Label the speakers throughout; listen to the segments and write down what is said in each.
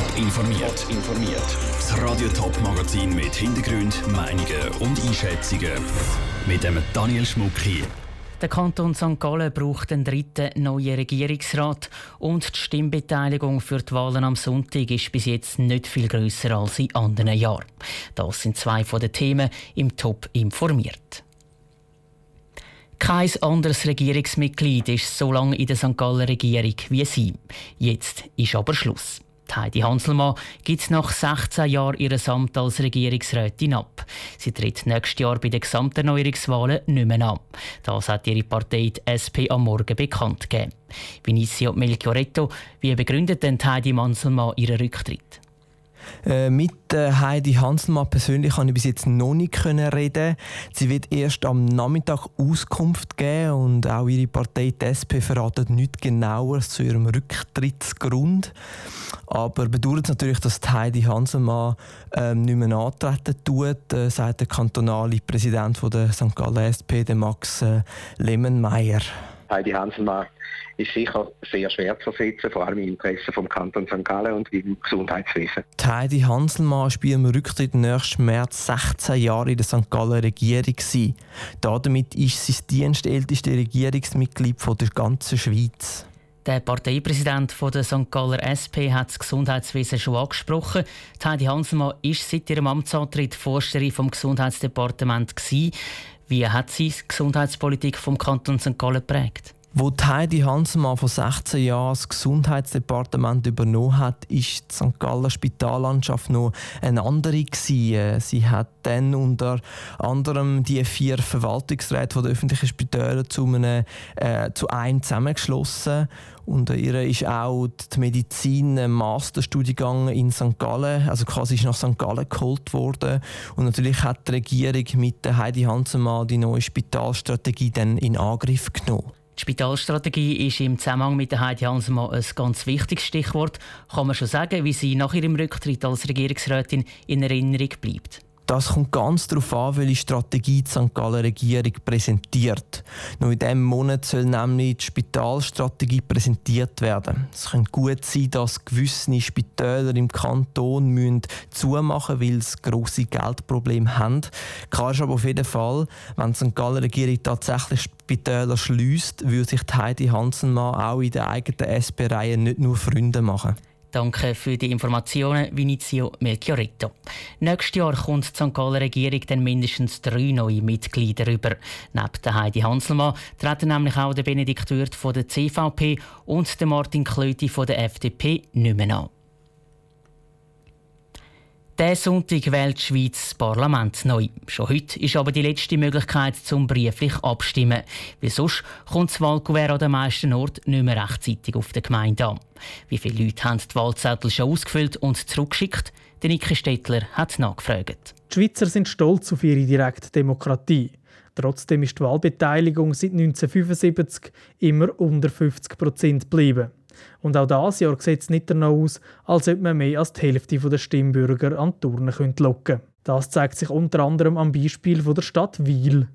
Speaker 1: Top informiert. informiert. Das Radio Top Magazin mit Hintergrund, Meinungen und Einschätzungen mit dem Daniel Schmuck hier.
Speaker 2: Der Kanton St. Gallen braucht einen dritten neuen Regierungsrat und die Stimmbeteiligung für die Wahlen am Sonntag ist bis jetzt nicht viel grösser als in anderen Jahren. Das sind zwei von den Themen im Top informiert. Kein anderes Regierungsmitglied ist so lange in der St. Galler Regierung wie sie. Jetzt ist aber Schluss. Heidi Hanselmann gibt nach 16 Jahren ihr Amt als Regierungsrätin ab. Sie tritt nächstes Jahr bei den Gesamterneuerungswahlen nicht mehr an. Das hat ihre Partei die SP am Morgen bekannt gegeben. Vinicio Melchioretto, wie begründet denn Heidi Hanselmann ihren Rücktritt?
Speaker 3: Äh, mit äh, Heidi Hanselmann persönlich konnte ich bis jetzt noch nicht reden. Sie wird erst am Nachmittag Auskunft geben und auch ihre Partei, die SP, verratet nichts genauer zu ihrem Rücktrittsgrund. Aber bedauert natürlich, dass Heidi Hanselmann ähm, nicht mehr antreten tut, äh, sagt der kantonale Präsident von der St. Gallen SP, Max äh, Lemmenmeier.
Speaker 4: Heidi Hanselmann ist sicher sehr schwer zu ersetzen, vor allem im Interesse vom Kanton St. Gallen und im Gesundheitswesen.
Speaker 3: Die Heidi Hanselmann spielt im Rücktritt nächsten März 16 Jahre in der St. Gallen Regierung. Damit ist sie das dienstälteste Regierungsmitglied der ganzen Schweiz.
Speaker 2: Der Parteipräsident der St. Galler SP hat das Gesundheitswesen schon angesprochen. Heidi Hanselmann ist seit ihrem Amtsantritt Vorsteherin vom Gesundheitsdepartement. Wie hat sie die Gesundheitspolitik vom Kanton St. Gallen geprägt?
Speaker 3: Wo Heidi Hanselmann vor 16 Jahren das Gesundheitsdepartement übernommen hat, ist die St. Galler Spitallandschaft noch eine andere gewesen. Sie hat dann unter anderem die vier Verwaltungsräte der öffentlichen Spitäler zu einem, äh, zu einem zusammengeschlossen. Unter ihr ist auch die Medizin ein Masterstudiengang in St. Gallen, also quasi ist nach St. Gallen geholt worden. Und natürlich hat die Regierung mit Heidi Hanselmann die neue Spitalstrategie dann in Angriff genommen.
Speaker 2: Die Spitalstrategie ist im Zusammenhang mit Heidi Hanselmann ein ganz wichtiges Stichwort. Kann man schon sagen, wie sie nach ihrem Rücktritt als Regierungsrätin in Erinnerung bleibt?
Speaker 3: Das kommt ganz darauf an, welche Strategie die St. Gallen Regierung präsentiert. Noch in diesem Monat soll nämlich die Spitalstrategie präsentiert werden. Es könnte gut sein, dass gewisse Spitäler im Kanton müssen zumachen müssen, weil sie grosse Geldprobleme haben. Klar ist aber auf jeden Fall, wenn die St. Gallen Regierung tatsächlich Spitäler schließt, würde sich Heidi Hansenmann auch in der eigenen SP-Reihe nicht nur Freunde machen.
Speaker 2: Danke für die Informationen, Vinicio Melchioretto. Nächstes Jahr kommt die St. Galler Regierung dann mindestens drei neue Mitglieder über. Neben Heidi Hanselmann treten nämlich auch der Benedikt Würth von der CVP und der Martin Klöti von der FDP nicht mehr an. Diesen Sonntag wählt die Schweiz das Parlament neu. Schon heute ist aber die letzte Möglichkeit zum brieflich abstimmen. Wie sonst kommt das Wahlkuvert an den meisten Orten nicht mehr rechtzeitig auf der Gemeinde an. Wie viele Leute haben die Wahlzettel schon ausgefüllt und zurückgeschickt? Der Niki Stettler hat nachgefragt.
Speaker 5: Die Schweizer sind stolz auf ihre direkte Demokratie. Trotzdem ist die Wahlbeteiligung seit 1975 immer unter 50 Prozent geblieben. Und auch dieses Jahr sieht es nicht danach aus, als ob man mehr als die Hälfte der Stimmbürger an die Turnen locken könnte. Das zeigt sich unter anderem am Beispiel der Stadt Wiel.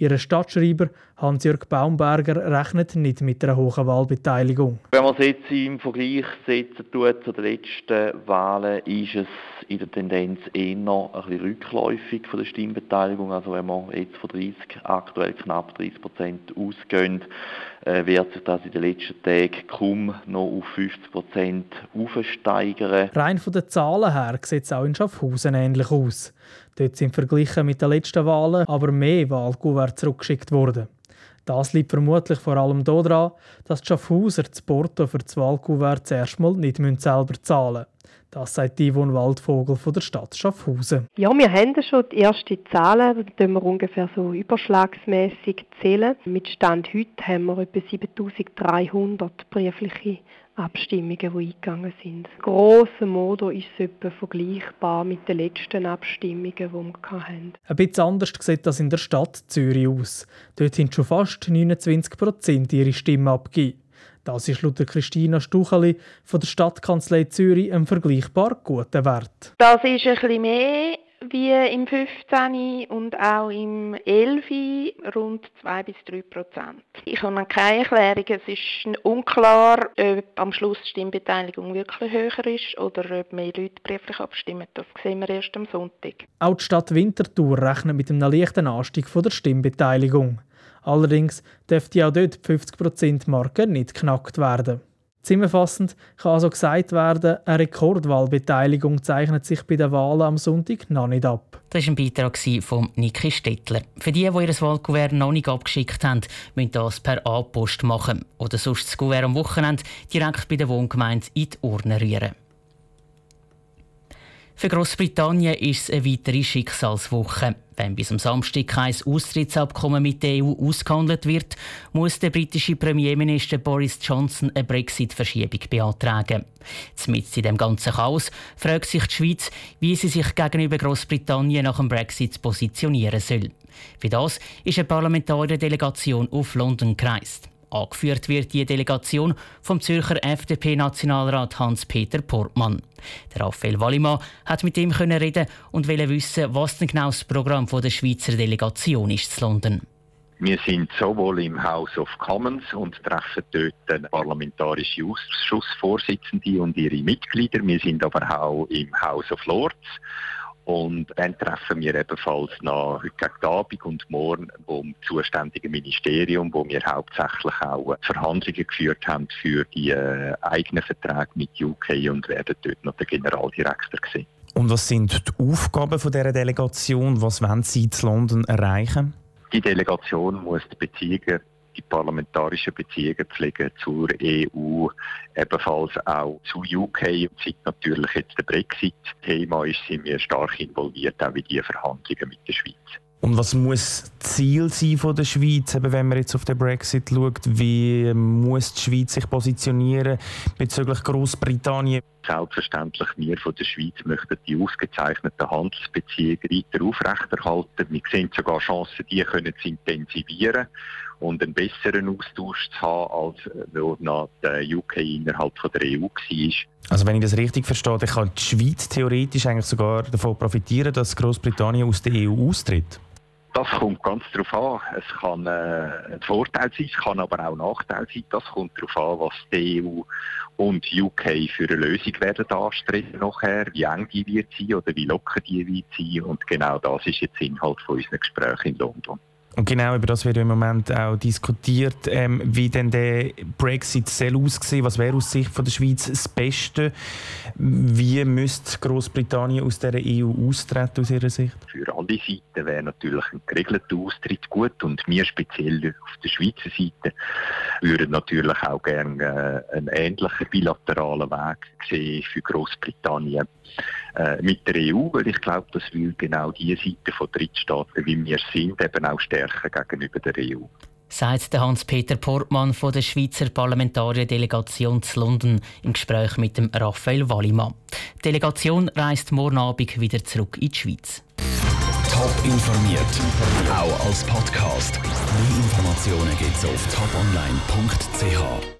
Speaker 5: Ihr Stadtschreiber Hans-Jörg Baumberger rechnet nicht mit einer hohen Wahlbeteiligung.
Speaker 6: Wenn man es jetzt im Vergleich setzen tut zu den letzten Wahlen, ist es in der Tendenz eher ein bisschen rückläufig von der Stimmbeteiligung. Also wenn man jetzt von 30, aktuell knapp 30 Prozent ausgehen, äh, wird sich das in den letzten Tagen kaum noch auf 50 Prozent aufsteigern.
Speaker 5: Rein von den Zahlen her sieht es auch in Schaffhausen ähnlich aus. Dort sind verglichen mit den letzten Wahlen aber mehr Wahlkuvert zurückgeschickt worden. Das liegt vermutlich vor allem daran, dass die Schaffhauser das Porto für das Wahlkuvert zuerst mal nicht selber zahlen müssen. Das sagt Yvonne Waldvogel von der Stadt Schaffhausen.
Speaker 7: Ja, wir haben schon die ersten Zahlen, die wir ungefähr so überschlagsmäßig zählen. Mit Stand heute haben wir etwa 7300 briefliche Abstimmungen, die eingegangen sind. Grosso modo ist es etwa vergleichbar mit den letzten Abstimmungen, die wir hatten.
Speaker 5: Ein bisschen anders sieht das in der Stadt Zürich aus. Dort sind schon fast 29 Prozent ihre Stimme abgegeben. Das ist laut Christina Stucheli von der Stadtkanzlei Zürich ein vergleichbar guter Wert.
Speaker 8: Das ist ein bisschen mehr wie im 15. und auch im 11. rund 2 bis 3 Prozent. Ich habe keine Erklärung. Es ist unklar, ob am Schluss die Stimmbeteiligung wirklich höher ist oder ob mehr Leute brieflich abstimmen. Das sehen wir erst am Sonntag.
Speaker 5: Auch die Stadt Winterthur rechnet mit einem leichten Anstieg der Stimmbeteiligung. Allerdings dürfte auch dort die 50%-Marke nicht geknackt werden. Zusammenfassend kann also gesagt werden, eine Rekordwahlbeteiligung zeichnet sich bei den Wahlen am Sonntag noch nicht ab.
Speaker 2: Das war ein Beitrag von Niki Stettler. Für die, die ihr Wahlkuvert noch nicht abgeschickt haben, müssen das per A-Post machen oder sonst das Kuvert am Wochenende direkt bei der Wohngemeinde in die Urne rühren. Für Großbritannien ist es eine weitere Schicksalswoche. Wenn bis am Samstag kein Austrittsabkommen mit der EU ausgehandelt wird, muss der britische Premierminister Boris Johnson eine Brexit-Verschiebung beantragen. Mit in dem ganzen Chaos fragt sich die Schweiz, wie sie sich gegenüber Großbritannien nach dem Brexit positionieren soll. Für das ist eine Parlamentarierdelegation auf London gereist. Angeführt wird die Delegation vom Zürcher FDP-Nationalrat Hans-Peter Portmann. Der Raphael Wallimann hat mit ihm reden und wollte wissen, was denn genau das Programm der Schweizer Delegation ist zu London.
Speaker 9: Wir sind sowohl im House of Commons und treffen dort parlamentarische Ausschussvorsitzende und ihre Mitglieder. Wir sind aber auch im House of Lords und dann treffen wir ebenfalls noch heute gegen Abend und morgen vom zuständigen Ministerium, wo wir hauptsächlich auch Verhandlungen geführt haben für die äh, eigenen Verträge mit UK und werden dort noch den Generaldirektor sehen.
Speaker 3: Und was sind die Aufgaben von dieser Delegation? Was wollen Sie in London erreichen?
Speaker 9: Die Delegation muss die Beziehungen die parlamentarischen Beziehungen pflegen zur EU, ebenfalls auch zu UK. Seit natürlich jetzt der Brexit-Thema ist, sind wir stark involviert, auch in die Verhandlungen mit der Schweiz.
Speaker 3: Und was muss das Ziel sein von der Schweiz, eben wenn man jetzt auf den Brexit schaut? Wie muss die Schweiz sich positionieren bezüglich Großbritannien?
Speaker 9: Selbstverständlich, wir von der Schweiz möchten die ausgezeichneten Handelsbeziehungen weiter aufrechterhalten. Wir sehen sogar Chancen, die können zu intensivieren und einen besseren Austausch zu haben, als noch der UK innerhalb von der EU war.
Speaker 3: Also wenn ich das richtig verstehe, kann die Schweiz theoretisch eigentlich sogar davon profitieren, dass Großbritannien aus der EU austritt?
Speaker 9: Das kommt ganz darauf an. Es kann äh, ein Vorteil sein, es kann aber auch ein Nachteil sein. Das kommt darauf an, was die EU und UK für eine Lösung werden anstreben nachher, wie eng die wird sein oder wie locker die wird sein. Und genau das ist jetzt Inhalt von unseren Gesprächen in London.
Speaker 3: Und genau über das wird im Moment auch diskutiert, ähm, wie denn der Brexit soll aussehen. Was wäre aus Sicht von der Schweiz das Beste? Wie müsste Großbritannien aus der EU austreten aus Ihrer Sicht?
Speaker 9: Für alle Seiten wäre natürlich ein geregelter Austritt gut und wir speziell auf der Schweizer Seite würden natürlich auch gerne äh, einen ähnlichen bilateralen Weg sehen für Großbritannien äh, mit der EU, weil ich glaube, das will genau die Seite von Drittstaaten, wie wir sind, eben auch stärken gegenüber der EU.
Speaker 2: Sagt Hans-Peter Portmann von der Schweizer Parlamentarierdelegation zu London im Gespräch mit dem Raphael Wallimann. Die Delegation reist morgen Abend wieder zurück in die Schweiz.
Speaker 1: Top informiert, auch als Podcast. Mehr Informationen gibt es auf toponline.ch.